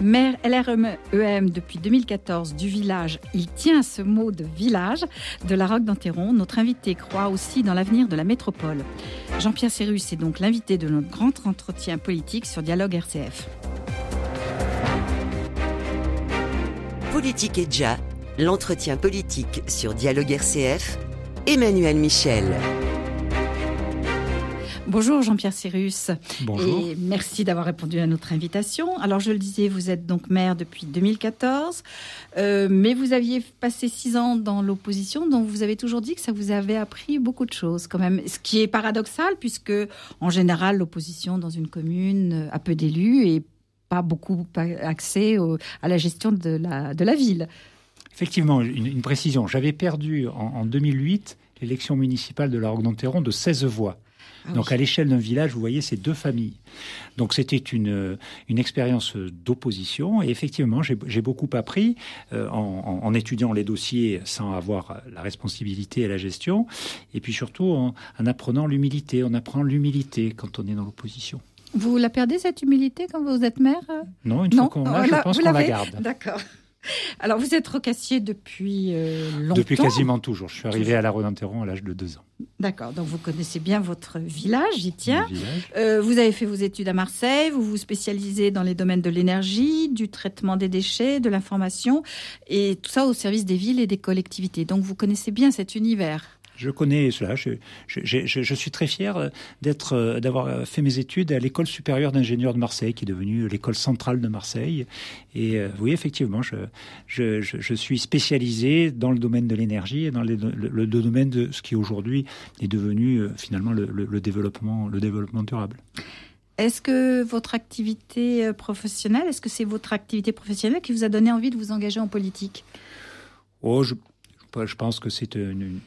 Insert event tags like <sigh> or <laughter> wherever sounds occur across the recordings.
Maire LREM depuis 2014 du village, il tient ce mot de village de la Roque d'Anteron. Notre invité croit aussi dans l'avenir de la métropole. Jean-Pierre Cérus est donc l'invité de notre grand entretien politique sur Dialogue RCF. Politique et déjà, l'entretien politique sur Dialogue RCF, Emmanuel Michel. Bonjour Jean-Pierre Cyrus. Bonjour. Et merci d'avoir répondu à notre invitation. Alors je le disais, vous êtes donc maire depuis 2014, euh, mais vous aviez passé six ans dans l'opposition, donc vous avez toujours dit que ça vous avait appris beaucoup de choses quand même. Ce qui est paradoxal puisque en général l'opposition dans une commune a peu d'élus et pas beaucoup accès à la gestion de la, de la ville. Effectivement, une, précision. J'avais perdu en, en 2008 l'élection municipale de la Roque d'Enterron de 16 voix. Ah Donc à l'échelle d'un village, vous voyez, c'est deux familles. Donc c'était une, une expérience d'opposition. Et effectivement, j'ai beaucoup appris euh, en, en, étudiant les dossiers sans avoir la responsabilité et la gestion. Et puis surtout en, en apprenant l'humilité. On apprend l'humilité quand on est dans l'opposition. Vous la perdez, cette humilité, quand vous êtes maire? Non, une fois qu'on l'a, je pense qu'on la garde. D'accord. <laughs> Alors, vous êtes rocassier depuis euh, longtemps Depuis quasiment toujours. Je suis arrivé à la Rodenteron à l'âge de deux ans. D'accord, donc vous connaissez bien votre village, j'y tiens. Euh, vous avez fait vos études à Marseille, vous vous spécialisez dans les domaines de l'énergie, du traitement des déchets, de l'information, et tout ça au service des villes et des collectivités. Donc vous connaissez bien cet univers. Je connais cela. Je, je, suis très fier d'être, euh, d'avoir fait mes études à l'école supérieure d'ingénieurs de Marseille, qui est devenue l'école centrale de Marseille. Et euh, oui, effectivement, je, suis spécialisé dans le domaine de l'énergie et dans le, domaine de ce qui aujourd'hui est devenu euh, finalement le, développement, le développement durable. Est-ce que votre activité professionnelle, est-ce que c'est votre activité professionnelle qui vous a donné envie de vous engager en politique? Oh, je, je pense que c'est une,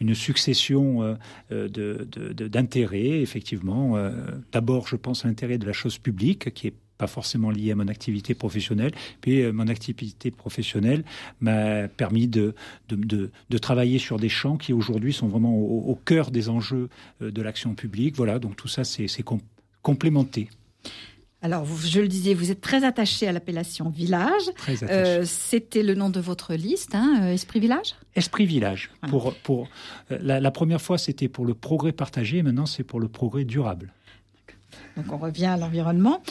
une, succession euh, d'intérêts, effectivement. Euh, d'abord, je pense à l'intérêt de la chose publique, qui est pas forcément lié à mon activité professionnelle. Puis euh, mon activité professionnelle m'a permis de, de, travailler sur des champs qui aujourd'hui sont vraiment au, cœur des enjeux de l'action publique. Voilà, donc tout ça, c'est complémenté. Alors, je le disais, vous êtes très attaché à l'appellation village. Euh, C'était le nom de votre liste, hein, euh, Esprit Village? Esprit Village. Pour, pour, euh, la, première fois, c'était pour le progrès partagé, maintenant, c'est pour le progrès durable. Donc, on revient à l'environnement.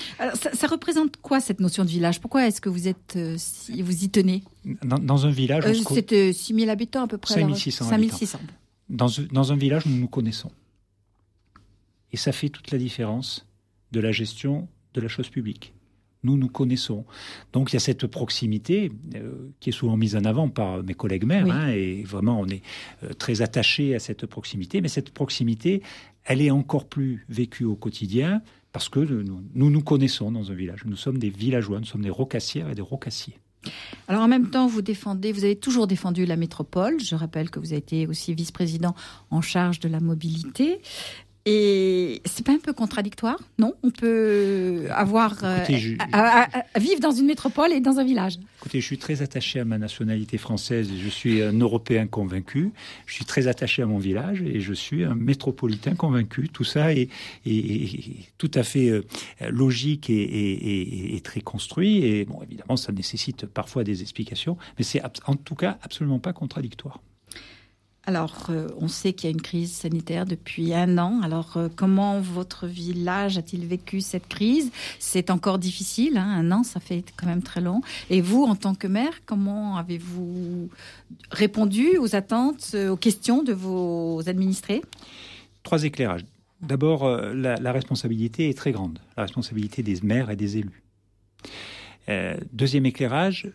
Ça, représente quoi, cette notion de village? Pourquoi est-ce que vous, êtes, si, vous y tenez? Dans, un village. C'était 6 000 habitants à peu près 5 600. 600. Dans, dans un village, nous nous connaissons. Et ça fait toute la différence de la gestion de la chose publique. Nous nous connaissons. Donc il y a cette proximité euh, qui est souvent mise en avant par mes collègues maires, hein, et vraiment on est euh, très attaché à cette proximité, mais cette proximité, elle est encore plus vécue au quotidien parce que nous, nous, connaissons dans un village. Nous sommes des villageois, nous sommes des rocassières et des rocassiers. Alors en même temps, vous défendez, vous avez toujours défendu la métropole. Je rappelle que vous avez été aussi vice-président en charge de la mobilité. Et c'est pas un peu contradictoire, non? On peut avoir euh, à, vivre dans une métropole et dans un village. Écoutez, je suis très attaché à ma nationalité française. Je suis un Européen convaincu. Je suis très attaché à mon village et je suis un métropolitain convaincu. Tout ça est, tout à fait euh, logique et, et, très construit. Et bon, évidemment, ça nécessite parfois des explications, mais c'est en tout cas absolument pas contradictoire. Alors, euh, on sait qu'il y a une crise sanitaire depuis un an. Alors, euh, comment votre village a-t-il vécu cette crise? C'est encore difficile, hein, un an, ça fait quand même très long. Et vous, en tant que maire, comment avez-vous répondu aux attentes, euh, aux questions de vos administrés? Trois éclairages. D'abord, la, responsabilité est très grande, la responsabilité des maires et des élus. deuxième éclairage,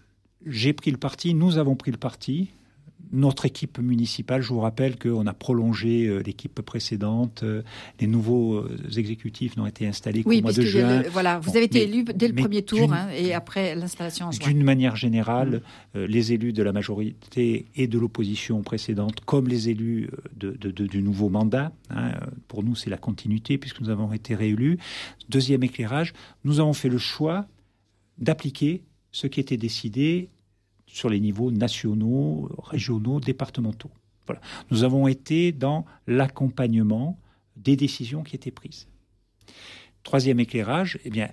j'ai pris le parti, nous avons pris le parti, notre équipe municipale, je vous rappelle qu'on a prolongé euh, l'équipe précédente. Euh, les nouveaux euh, exécutifs n'ont été installés qu'au mois de juin. voilà, vous avez été élu dès le premier tour hein, et après l'installation en juin. D'une manière générale, mm. les élus de la majorité et de l'opposition précédente, comme les élus de, du nouveau mandat, hein, pour nous c'est la continuité puisque nous avons été réélus. Deuxième éclairage, nous avons fait le choix d'appliquer ce qui était décidé sur les niveaux nationaux, régionaux, départementaux. Voilà. Nous avons été dans l'accompagnement des décisions qui étaient prises. Troisième éclairage, eh bien,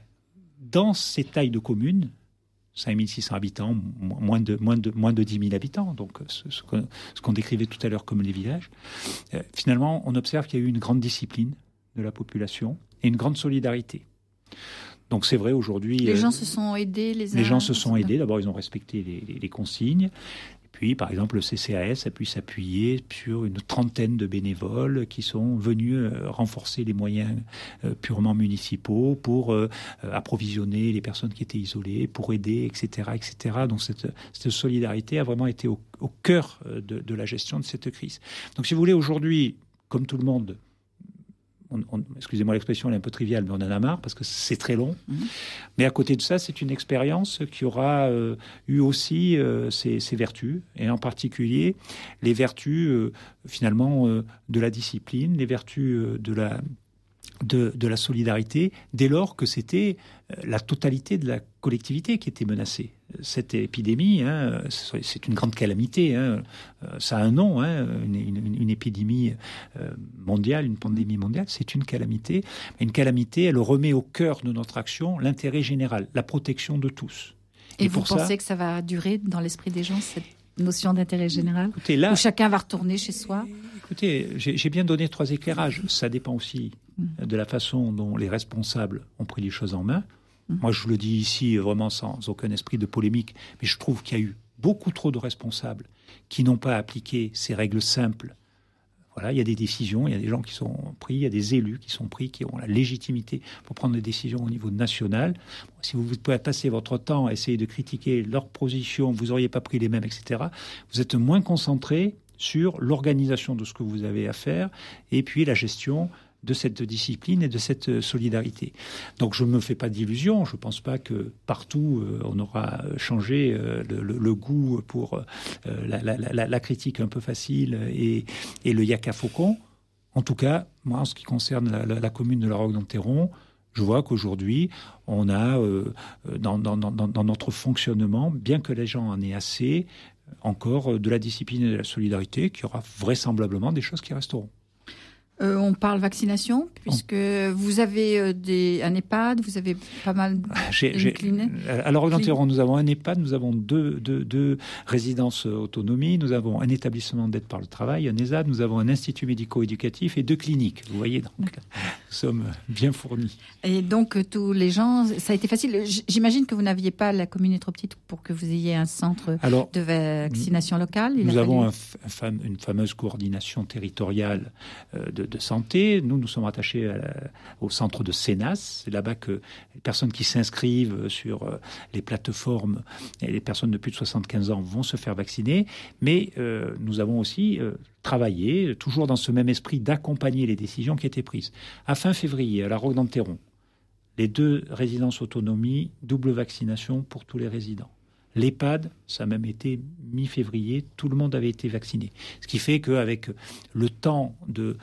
dans ces tailles de communes, 5600 habitants, moins de, moins, de, moins de 10 000 habitants, donc ce, ce qu'on décrivait tout à l'heure comme les villages. Euh, finalement, on observe qu'il y a eu une grande discipline de la population et une grande solidarité. Donc c'est vrai aujourd'hui. Les gens se sont aidés, les, les gens se sont aidés. D'abord, ils ont respecté les, les, consignes par exemple, le CCAS a pu s'appuyer sur une trentaine de bénévoles qui sont venus euh, renforcer les moyens euh, purement municipaux pour euh, approvisionner les personnes qui étaient isolées, pour aider, etc. etc. Donc cette, solidarité a vraiment été au, cœur de la gestion de cette crise. Donc si vous voulez, aujourd'hui, comme tout le monde, excusez-moi l'expression, elle est un peu triviale, mais on en a marre parce que c'est très long. Mhm. Mais à côté de ça, c'est une expérience qui aura euh, eu aussi euh, ses, vertus, et en particulier les vertus euh, finalement de la discipline, les vertus de la de, de, la solidarité dès lors que c'était la totalité de la collectivité qui était menacée cette épidémie, hein, c'est une grande calamité. Hein. ça a un nom, hein, une, épidémie euh, mondiale, une pandémie mondiale, c'est une calamité. Une calamité, elle remet au cœur de notre action l'intérêt général, la protection de tous. Et, vous pensez que ça va durer dans l'esprit des gens, cette notion d'intérêt général? Là, Où chacun va retourner chez soi? Écoutez, j'ai bien donné trois éclairages. Ça dépend aussi mm. de la façon dont les responsables ont pris les choses en main. Moi, je le dis ici vraiment sans aucun esprit de polémique, mais je trouve qu'il y a eu beaucoup trop de responsables qui n'ont pas appliqué ces règles simples. Voilà, il y a des décisions, il y a des gens qui sont pris, il y a des élus qui sont pris, qui ont la légitimité pour prendre des décisions au niveau national. si vous pouvez passer votre temps à essayer de critiquer leur position, vous n'auriez pas pris les mêmes, etc., vous êtes moins concentré sur l'organisation de ce que vous avez à faire et puis la gestion de cette discipline et de cette solidarité. Donc je ne me fais pas d'illusions, je ne pense pas que partout euh, on aura changé euh, le, goût pour euh, la, critique un peu facile et, le yaka faucon. En tout cas, moi, en ce qui concerne la, commune de la Roque-d'Enterron, je vois qu'aujourd'hui, on a dans, notre fonctionnement, bien que les gens en aient assez, encore de la discipline et de la solidarité, qu'il y aura vraisemblablement des choses qui resteront. Euh, on parle vaccination, puisque vous avez euh, des, un EHPAD, vous avez pas mal de euh, Alors, nous avons un EHPAD, nous avons deux, deux, résidences autonomie, nous avons un établissement d'aide par le travail, un ESAD, nous avons un institut médico-éducatif et deux cliniques. Vous voyez, donc, nous sommes bien fournis. Et donc, tous les gens, ça a été facile. J'imagine que vous n'aviez pas, la commune est trop petite pour que vous ayez un centre de vaccination locale. nous avons une fameuse coordination territoriale de de santé. Nous, nous sommes attachés au centre de Sénas. C'est là-bas que les personnes qui s'inscrivent sur euh, les plateformes et les personnes de plus de 75 ans vont se faire vacciner. Mais euh, nous avons aussi euh, travaillé, toujours dans ce même esprit, d'accompagner les décisions qui étaient prises. À fin février, à la Roque d'Enterron, les deux résidences autonomie, double vaccination pour tous les résidents. L'EHPAD, ça a même été mi-février, tout le monde avait été vacciné. Ce qui fait qu'avec le temps de,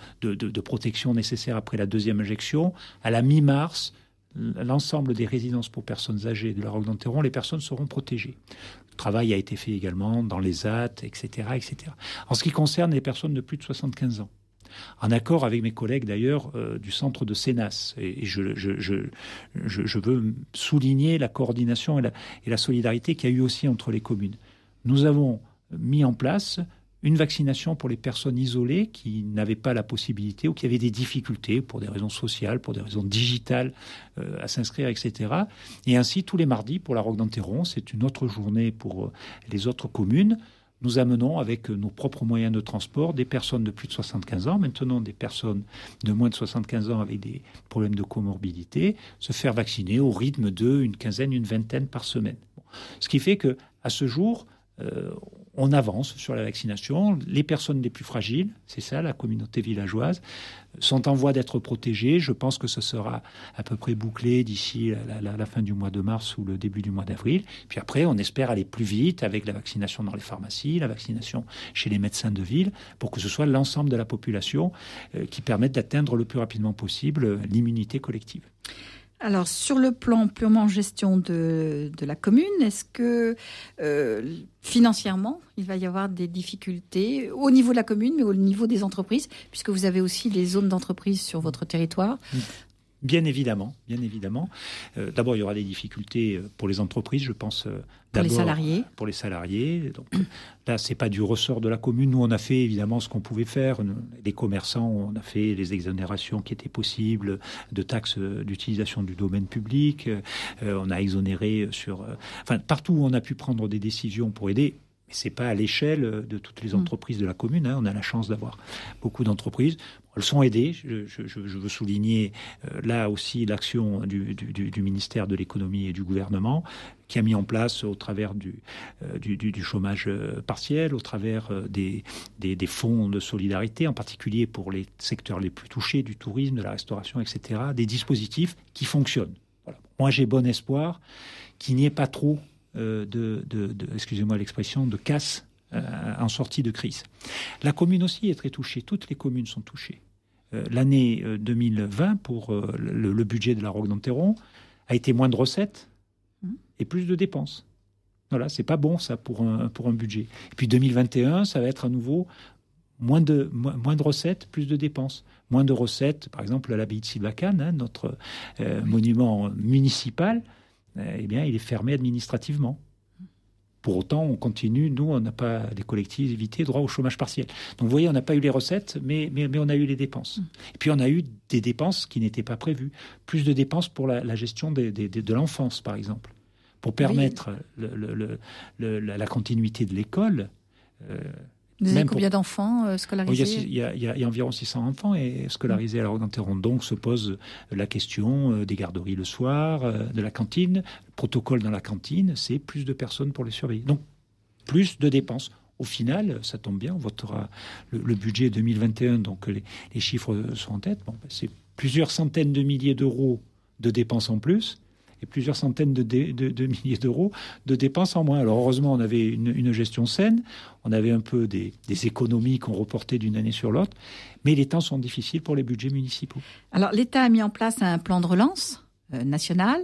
protection nécessaire après la deuxième injection, à la mi-mars, l'ensemble des résidences pour personnes âgées de la Roque d'Enterron, les personnes seront protégées. Le travail a été fait également dans les AT, etc., etc. En ce qui concerne les personnes de plus de 75 ans, en accord avec mes collègues d'ailleurs euh, du centre de Sénas. Et, je, veux souligner la coordination et la, solidarité qu'il y a eu aussi entre les communes. Nous avons mis en place une vaccination pour les personnes isolées qui n'avaient pas la possibilité ou qui avaient des difficultés pour des raisons sociales, pour des raisons digitales euh, à s'inscrire, etc. Et ainsi, tous les mardis pour la Roque d'Enterron, c'est une autre journée pour euh, les autres communes nous amenons avec nos propres moyens de transport des personnes de plus de 75 ans, maintenant des personnes de moins de 75 ans avec des problèmes de comorbidité, se faire vacciner au rythme de une quinzaine, une vingtaine par semaine. Ce qui fait que à ce jour, euh, on avance sur la vaccination. Les personnes les plus fragiles, c'est ça, la communauté villageoise, sont en voie d'être protégées. Je pense que ce sera à peu près bouclé d'ici la, fin du mois de mars ou le début du mois d'avril. Puis après, on espère aller plus vite avec la vaccination dans les pharmacies, la vaccination chez les médecins de ville, pour que ce soit l'ensemble de la population euh, qui permette d'atteindre le plus rapidement possible euh, l'immunité collective. Alors, sur le plan purement gestion de, la commune, est-ce que euh, financièrement, il va y avoir des difficultés au niveau de la commune, mais au niveau des entreprises, puisque vous avez aussi les zones d'entreprise sur votre territoire? Bien évidemment, bien évidemment. Euh, d'abord, il y aura des difficultés euh, pour les entreprises, je pense. Euh, pour les salariés. Pour les salariés. Donc là, c'est pas du ressort de la commune. Nous, on a fait évidemment ce qu'on pouvait faire. Les commerçants, on a fait les exonérations qui étaient possibles de taxes d'utilisation du domaine public. on a exonéré sur, enfin, partout où on a pu prendre des décisions pour aider. Mais c'est pas à l'échelle de toutes les mm. entreprises de la commune. Hein. On a la chance d'avoir beaucoup d'entreprises. Elles sont aidées. Je, veux souligner euh, là aussi l'action du, ministère de l'économie et du gouvernement qui a mis en place au travers du, euh, du, chômage euh, partiel, au travers des, des, fonds de solidarité, en particulier pour les secteurs les plus touchés, du tourisme, de la restauration, etc., des dispositifs qui fonctionnent. Moi, j'ai bon espoir qu'il n'y ait pas trop de, de excusez-moi l'expression, de casse en sortie de crise. La commune aussi est très touchée, toutes les communes sont touchées. Euh, l'année 2020 euh, pour euh, le, budget de la Roque d'Anteron a été moins de recettes mmh. et plus de dépenses. Voilà, c'est pas bon ça pour un, pour un budget. Et puis 2021, ça va être à nouveau moins de, moins, de recettes, plus de dépenses. Moins de recettes, par exemple, à l'abbaye de Sylvacane, hein, notre monument municipal, eh bien, il est fermé administrativement. Pour autant, on continue. Nous, on n'a pas, les collectivités, droit au chômage partiel. Donc, vous voyez, on n'a pas eu les recettes, mais, mais, on a eu les dépenses. Mm. Et puis, on a eu des dépenses qui n'étaient pas prévues. Plus de dépenses pour la, gestion de l'enfance, par exemple. Pour permettre la continuité de l'école. Euh, vous avez combien d'enfants euh, scolarisés il, y a, environ 600 enfants et scolarisés à la Roque Donc se pose la question euh, des garderies le soir, euh, de la cantine. Le protocole dans la cantine, c'est plus de personnes pour les surveiller. Donc plus de dépenses. Au final, ça tombe bien, on votera le, budget 2021, donc les, chiffres sont en tête. Bon, ben, c'est plusieurs centaines de milliers d'euros de dépenses en plus et plusieurs centaines de, milliers d'euros de dépenses en moins. Alors heureusement, on avait une, gestion saine, on avait un peu des, économies qu'on reportait d'une année sur l'autre, mais les temps sont difficiles pour les budgets municipaux. Alors l'État a mis en place un plan de relance euh, national.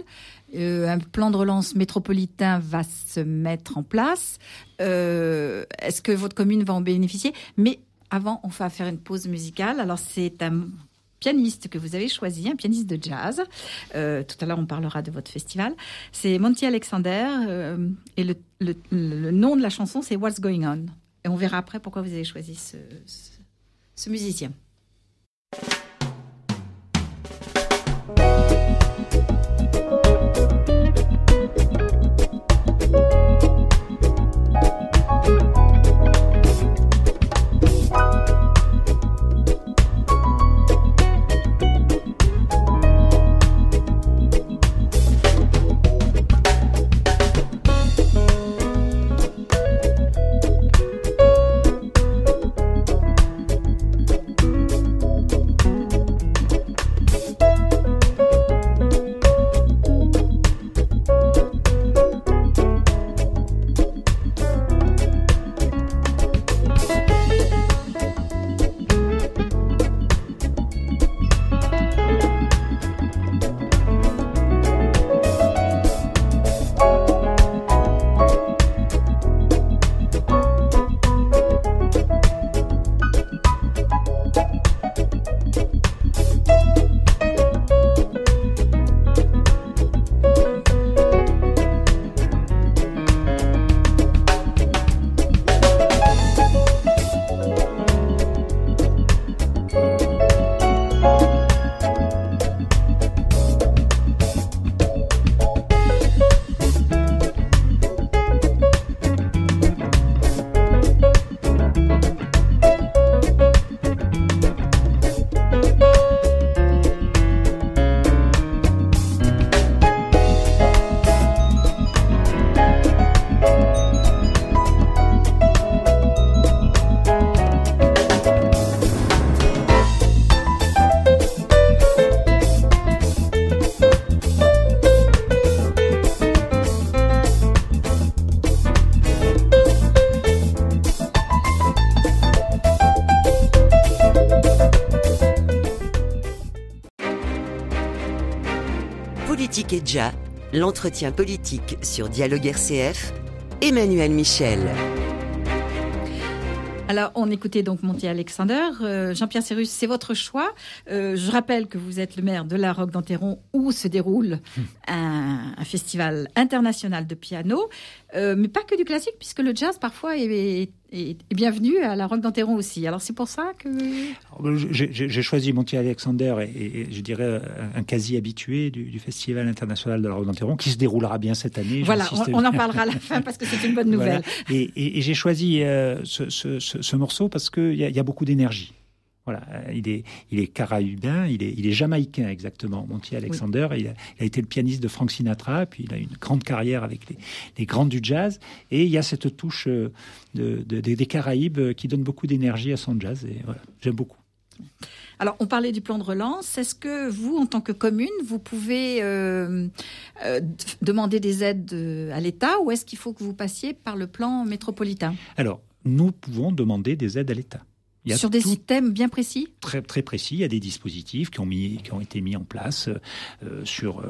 Euh, un plan de relance métropolitain va se mettre en place. Euh, est-ce que votre commune va en bénéficier? Mais avant, on va faire une pause musicale. Alors c'est un pianiste que vous avez choisi, un pianiste de jazz. Euh, tout à l'heure, on parlera de votre festival. C'est Monty Alexander euh, et le, nom de la chanson, c'est What's Going On. Et on verra après pourquoi vous avez choisi ce, ce musicien. L'entretien politique sur Dialogue RCF, Emmanuel Michel. Alors, on écoutait donc Monty Alexander. Euh, Jean-Pierre Cyrus, c'est votre choix. Euh, je rappelle que vous êtes le maire de la Roque d'Enterron où se déroule <laughs> un, festival international de piano, euh, mais pas que du classique, puisque le jazz parfois est, bienvenu à la Roque d'Enterron aussi. Alors, c'est pour ça que. J'ai choisi Monty Alexander et, je dirais un quasi habitué du, festival international de la Roque d'Enterron qui se déroulera bien cette année. Voilà, on, en parlera à la fin parce que c'est une bonne <laughs> nouvelle. Et, j'ai choisi ce, ce, morceau parce qu'il y, y, a beaucoup d'énergie. Voilà, il est, il est caraïbien, il est, il est jamaïcain exactement. Monty Alexander, il, a, été le pianiste de Frank Sinatra, puis il a une grande carrière avec les, les grands du jazz. Et il y a cette touche euh, de, des Caraïbes qui donne beaucoup d'énergie à son jazz. Et voilà, j'aime beaucoup. Alors, on parlait du plan de relance. Est-ce que vous, en tant que commune, vous pouvez euh, euh, demander des aides à l'État ou est-ce qu'il faut que vous passiez par le plan métropolitain? Alors, nous pouvons demander des aides à l'État. Sur des systèmes bien précis Très, très précis. Il y a des dispositifs qui ont, mis, qui ont été mis en place euh, sur,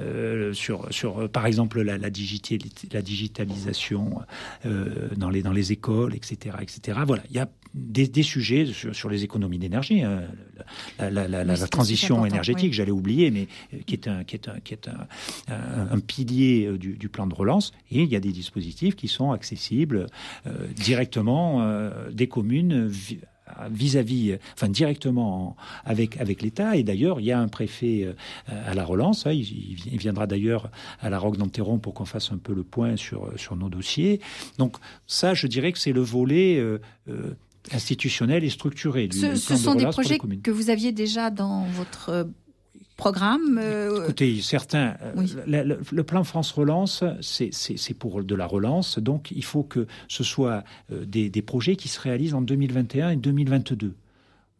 euh, sur, sur, par exemple, la, la, la digitalisation euh, dans, les, dans les écoles, etc., etc. Voilà, il y a des, des sujets sur, sur, les économies d'énergie, hein. la, la, la, transition énergétique, j'allais oublier, mais qui est un, qui est un, qui est un, un, pilier du, du, plan de relance. Et il y a des dispositifs qui sont accessibles directement des communes vis-à-vis, enfin directement avec avec l'État. Et d'ailleurs, il y a un préfet euh, à la relance. Hein. il, viendra d'ailleurs à la Roque d'Enterron pour qu'on fasse un peu le point sur sur nos dossiers. Donc ça, je dirais que c'est le volet. Euh, euh, institutionnel et structuré. ce, ce sont des projets que vous aviez déjà dans votre programme euh, Écoutez, certains. Euh, le, plan France Relance, c'est pour de la relance, donc il faut que ce soit euh, des, projets qui se réalisent en 2021 et 2022.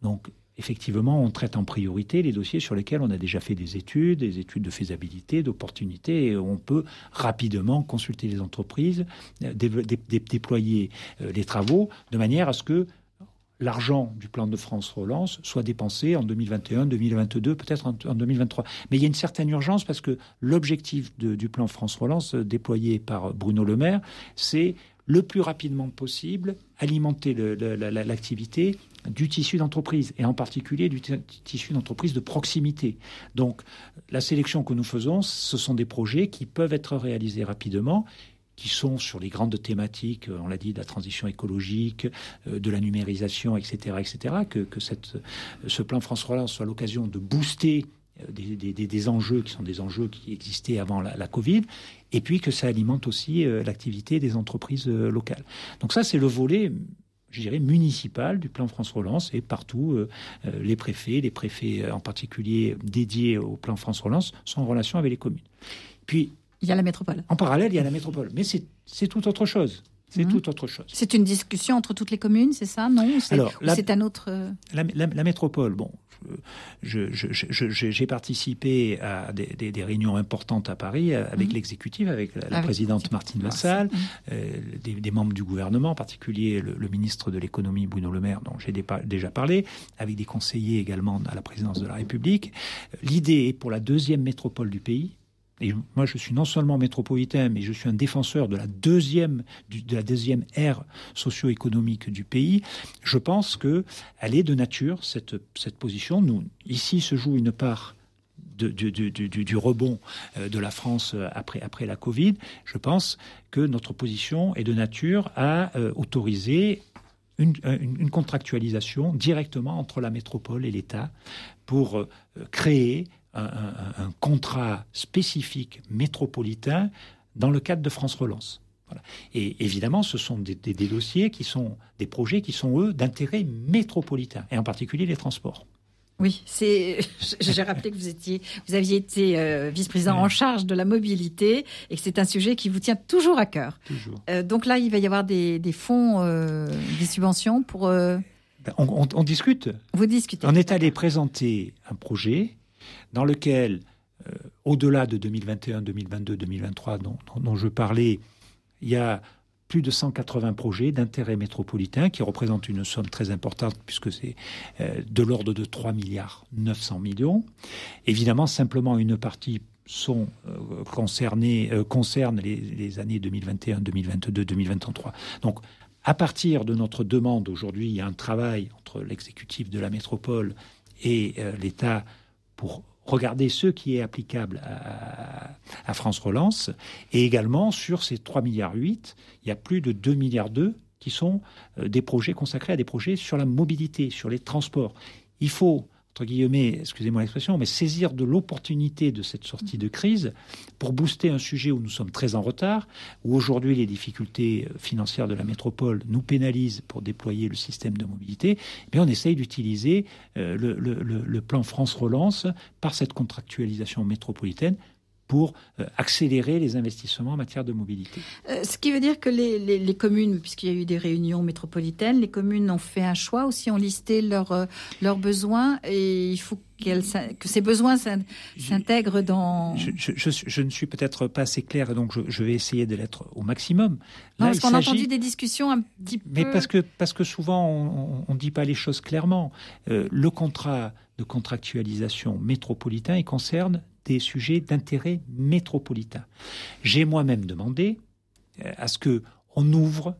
Donc effectivement, on traite en priorité les dossiers sur lesquels on a déjà fait des études, des études de faisabilité, d'opportunité, et on peut rapidement consulter les entreprises, déployer les travaux, de manière à ce que l'argent du plan de France Relance soit dépensé en 2021, 2022, peut-être en, 2023. Mais il y a une certaine urgence parce que l'objectif du plan France Relance euh, déployé par Bruno Le Maire, c'est le plus rapidement possible alimenter l'activité du tissu d'entreprise et en particulier du tissu d'entreprise de proximité. Donc la sélection que nous faisons, ce sont des projets qui peuvent être réalisés rapidement qui sont sur les grandes thématiques, on l'a dit, de la transition écologique, euh, de la numérisation, etc., etc., que, ce plan France Relance soit l'occasion de booster euh, des, enjeux qui sont des enjeux qui existaient avant la, Covid, et puis que ça alimente aussi euh, l'activité des entreprises locales. Donc ça, c'est le volet je dirais, municipal du plan France Relance et partout, les préfets, les préfets en particulier dédiés au plan France Relance, sont en relation avec les communes. Puis, il y a la métropole. En parallèle, il y a la métropole. Mais c'est tout autre chose. C'est mmh. tout autre chose. C'est une discussion entre toutes les communes, c'est ça Non? C'est un autre. Euh, la, métropole, bon, j'ai participé à des, réunions importantes à Paris euh, avec mmh. l'exécutif, avec la, présidente Martine Vassal, mmh. euh, des, membres du gouvernement, en particulier le, ministre de l'économie Bruno Le Maire, dont j'ai déjà parlé, avec des conseillers également à la présidence de la République. L'idée est pour la deuxième métropole du pays, et moi, je suis non seulement métropolitain, mais je suis un défenseur de la deuxième, de la deuxième ère socio-économique du pays. Je pense que elle est de nature cette cette position. Nous, ici, se joue une part du, rebond euh, de la France euh, après, après la Covid, je pense que notre position est de nature à euh, autoriser une, contractualisation directement entre la métropole et l'État pour créer un, contrat spécifique métropolitain dans le cadre de France Relance. Et évidemment, ce sont des, dossiers qui sont des projets qui sont, eux, d'intérêt métropolitain, et en particulier les transports. Oui, c'est. J'ai rappelé que vous étiez, vous aviez été euh, vice-président en charge de la mobilité et que c'est un sujet qui vous tient toujours à cœur. Toujours. Euh, donc là, il va y avoir des, fonds, euh, des subventions pour. Ben, on, on, discute. Vous discutez. On est allé présenter un projet dans lequel, euh, au-delà de 2021, 2022, 2023 dont, je parlais, il y a plus de 180 projets d'intérêt métropolitain qui représentent une somme très importante puisque c'est euh, de l'ordre de 3 milliards 900 millions. Évidemment, simplement une partie sont euh, concernés, concerne les, années 2021, 2022, 2023. Donc, à partir de notre demande, aujourd'hui, il y a un travail entre l'exécutif de la métropole et l'État pour regarder ce qui est applicable à, France Relance. Et également, sur ces 3,8 milliards, il y a plus de 2,2 milliards qui sont euh, des projets consacrés à des projets sur la mobilité, sur les transports. Il faut entre guillemets, excusez-moi l'expression, mais saisir de l'opportunité de cette sortie de crise pour booster un sujet où nous sommes très en retard, où aujourd'hui les difficultés financières de la métropole nous pénalisent pour déployer le système de mobilité, eh on essaye d'utiliser euh, le, le plan France Relance par cette contractualisation métropolitaine pour euh, accélérer les investissements en matière de mobilité. Euh, ce qui veut dire que les, communes, puisqu'il y a eu des réunions métropolitaines, les communes ont fait un choix aussi, ont listé leurs, euh, leurs besoins et il faut que ces besoins s'intègrent dans... Je, ne suis peut-être pas assez clair et donc je, vais essayer de l'être au maximum. Là, parce qu'on a entendu des discussions un petit peu... Mais parce que, parce que souvent on ne dit pas les choses clairement. le contrat de contractualisation métropolitain, il concerne des sujets d'intérêt métropolitain. J'ai moi-même demandé euh, à ce que on ouvre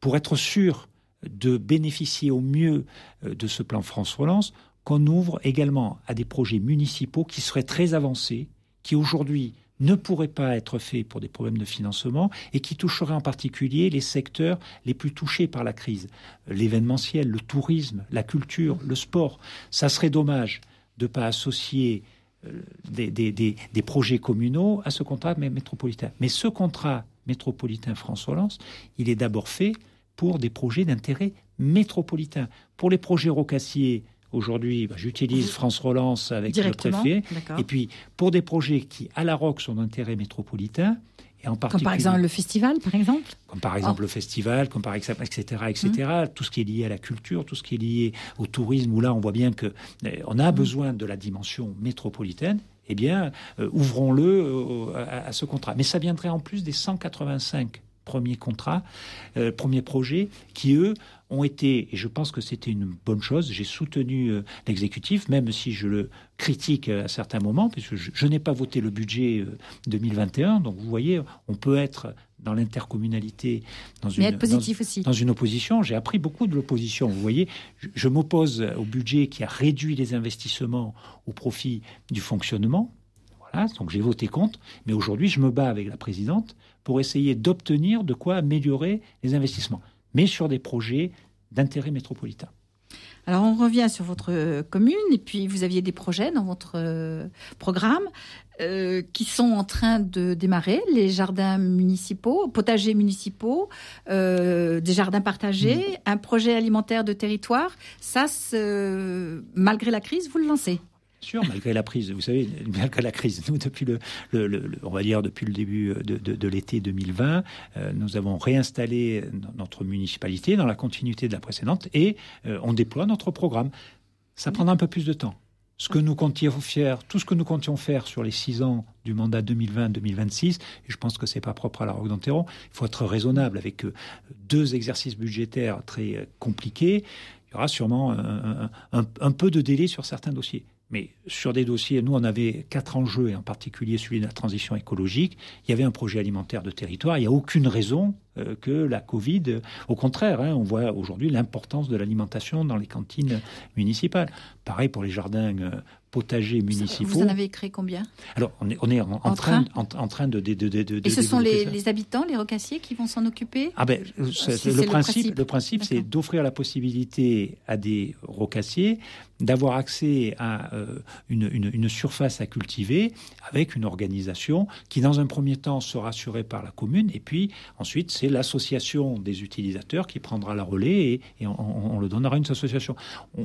pour être sûr de bénéficier au mieux euh, de ce plan France Relance, qu'on ouvre également à des projets municipaux qui seraient très avancés, qui aujourd'hui ne pourraient pas être faits pour des problèmes de financement et qui toucheraient en particulier les secteurs les plus touchés par la crise. L'événementiel, le tourisme, la culture, le sport. Ça serait dommage de ne pas associer euh, des, projets communaux à ce contrat métropolitain. Mais ce contrat métropolitain France Relance, il est d'abord fait pour des projets d'intérêt métropolitain. Pour les projets rocassiers, aujourd'hui, bah, j'utilise France Relance avec le préfet. Et puis, pour des projets qui, à la ROC, sont d'intérêt métropolitain, comme par exemple le festival, par exemple Comme par exemple le festival, comme par exemple, etc., etc. Mmh. Tout ce qui est lié à la culture, tout ce qui est lié au tourisme, où là, on voit bien que eh, on a mmh. besoin de la dimension métropolitaine. Eh bien, euh, ouvrons-le euh, à, ce contrat. Mais ça viendrait en plus des 185 premiers contrats, euh, premiers projets, qui eux ont été, et je pense que c'était une bonne chose, j'ai soutenu euh, l'exécutif, même si je le critique à certains moments, puisque je, n'ai pas voté le budget 2021, euh, donc vous voyez, on peut être dans l'intercommunalité, dans une, positif aussi. dans une opposition. J'ai appris beaucoup de l'opposition. Vous voyez, je m'oppose au budget qui a réduit les investissements au profit du fonctionnement. Voilà, donc j'ai voté contre. Mais aujourd'hui, je me bats avec la présidente pour essayer d'obtenir de quoi améliorer les investissements mais sur des projets d'intérêt métropolitain. Alors on revient sur votre euh, commune et puis vous aviez des projets dans votre euh, programme euh, qui sont en train de démarrer, les jardins municipaux, potagers municipaux, des jardins partagés, mm. un projet alimentaire de territoire. Ça, malgré la crise, vous le lancez? Sûr, malgré la prise, vous savez, malgré la crise, nous depuis le, on va dire depuis le début de, l'été 2020, euh, nous avons réinstallé notre municipalité dans la continuité de la précédente et euh, on déploie notre programme. Ça prendra un peu plus de temps. Ce que nous comptions faire, tout ce que nous comptions faire sur les six ans du mandat 2020-2026, et je pense que c'est pas propre à la Roque d'Anteron, il faut être raisonnable avec euh, deux exercices budgétaires très compliqués. Il y aura sûrement un peu de délai sur certains dossiers. Mais sur des dossiers, nous, on avait quatre enjeux, et en particulier celui de la transition écologique. Il y avait un projet alimentaire de territoire. Il n'y a aucune raison euh, que la Covid, au contraire, hein, on voit aujourd'hui l'importance de l'alimentation dans les cantines municipales. Pareil pour les jardins euh, potagers municipaux. Vous en avez créé combien Alors, on est, on est en, train, en, train de, de, de, Et ce sont les, habitants, les rocassiers, qui vont s'en occuper? Ah ben, euh, le, principe, le principe, c'est d'offrir la possibilité à des rocassiers d'avoir accès à euh, une, une, surface à cultiver avec une organisation qui, dans un premier temps, sera assurée par la commune, et puis ensuite, c'est l'association des utilisateurs qui prendra la relais et, on, le donnera à une association.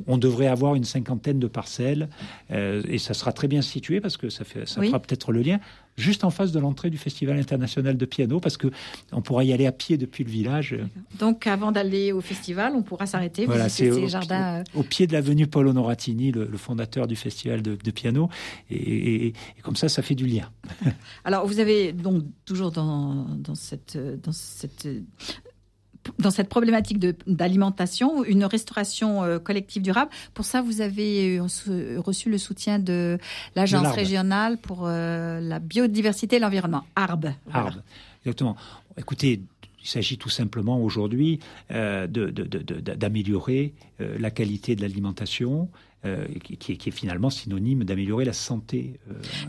On, devrait avoir une cinquantaine de parcelles. Euh, et ça sera très bien situé parce que ça, fait, ça fera peut-être le lien juste en face de l'entrée du Festival international de piano, parce que on pourra y aller à pied depuis le village. Donc, avant d'aller au festival, on pourra s'arrêter, voilà, visiter ces au, jardins. Euh. Au, pied de l'avenue Paul Honoratini, le, fondateur du Festival de, piano, et, comme ça, ça fait du lien. <laughs> Alors, vous avez donc toujours dans, dans cette, dans cette dans cette problématique d'alimentation, une restauration euh, collective durable. Pour ça, vous avez euh, reçu le soutien de l'Agence régionale pour euh, la biodiversité et l'environnement, ARB. ARB, exactement. Écoutez, il s'agit tout simplement aujourd'hui euh, d'améliorer euh, la qualité de l'alimentation, euh, qui, est finalement synonyme d'améliorer la santé.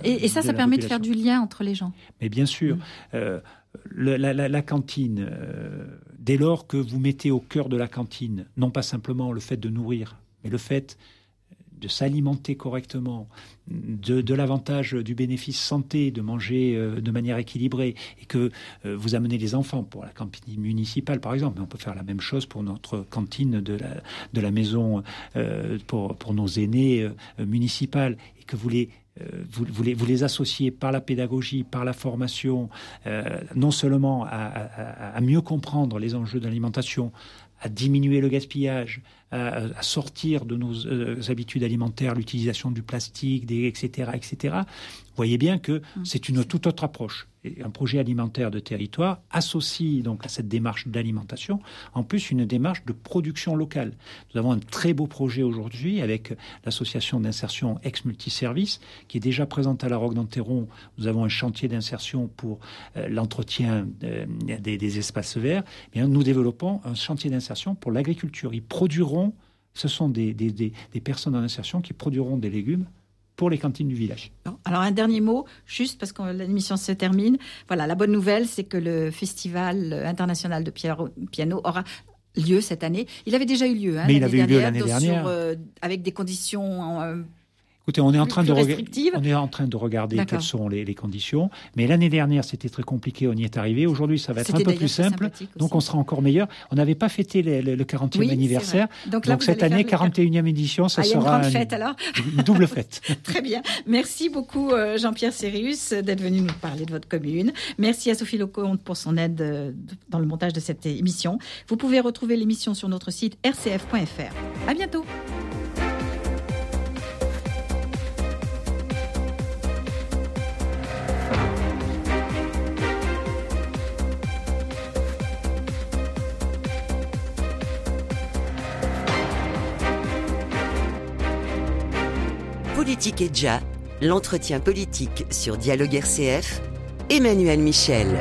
et, ça, ça permet de faire du lien entre les gens. Mais bien sûr, mm. la, cantine, dès lors que vous mettez au cœur de la cantine, non pas simplement le fait de nourrir, mais le fait de s'alimenter correctement, de, l'avantage du bénéfice santé, de manger euh, de manière équilibrée, et que euh, vous amenez les enfants pour la cantine municipale, par exemple, mais on peut faire la même chose pour notre cantine de la, maison euh, pour, pour nos aînés municipales, et que vous les vous, vous, les, vous, les, associez par la pédagogie, par la formation, non seulement à, à, mieux comprendre les enjeux de l'alimentation, à diminuer le gaspillage, à, sortir de nos euh, habitudes alimentaires, l'utilisation du plastique, des, etc., etc. Vous voyez bien que mmh. c'est une toute autre approche un projet alimentaire de territoire associe donc à cette démarche d'alimentation en plus une démarche de production locale. Nous avons un très beau projet aujourd'hui avec l'association d'insertion ex multiservice qui est déjà présente à la Roque d'Anteron. Nous avons un chantier d'insertion pour euh, l'entretien euh, des, espaces verts. Eh nous développons un chantier d'insertion pour l'agriculture. Ils produiront, ce sont des, des personnes en insertion qui produiront des légumes pour les cantines du village. Alors un dernier mot, juste parce que l'émission se termine. Voilà, la bonne nouvelle, c'est que le Festival international de piano aura lieu cette année. Il avait déjà eu lieu. Hein, Mais il avait eu lieu l'année dernière. Euh, avec des conditions euh, Écoutez, on est, en train de on est en train de regarder quelles sont les, conditions. Mais l'année dernière, c'était très compliqué, on y est arrivé. Aujourd'hui, ça va être un peu plus simple. Donc, on sera encore meilleur. On n'avait pas fêté le 40e anniversaire. Donc, cette année, 41e édition, ça ah, sera une, fête, alors <laughs> une double fête. <laughs> très bien. Merci beaucoup, euh, Jean-Pierre Sérius, d'être venu nous parler de votre commune. Merci à Sophie Lecomte pour son aide euh, dans le montage de cette émission. Vous pouvez retrouver l'émission sur notre site rcf.fr. À bientôt. Politique et l'entretien politique sur Dialogue RCF, Emmanuel Michel.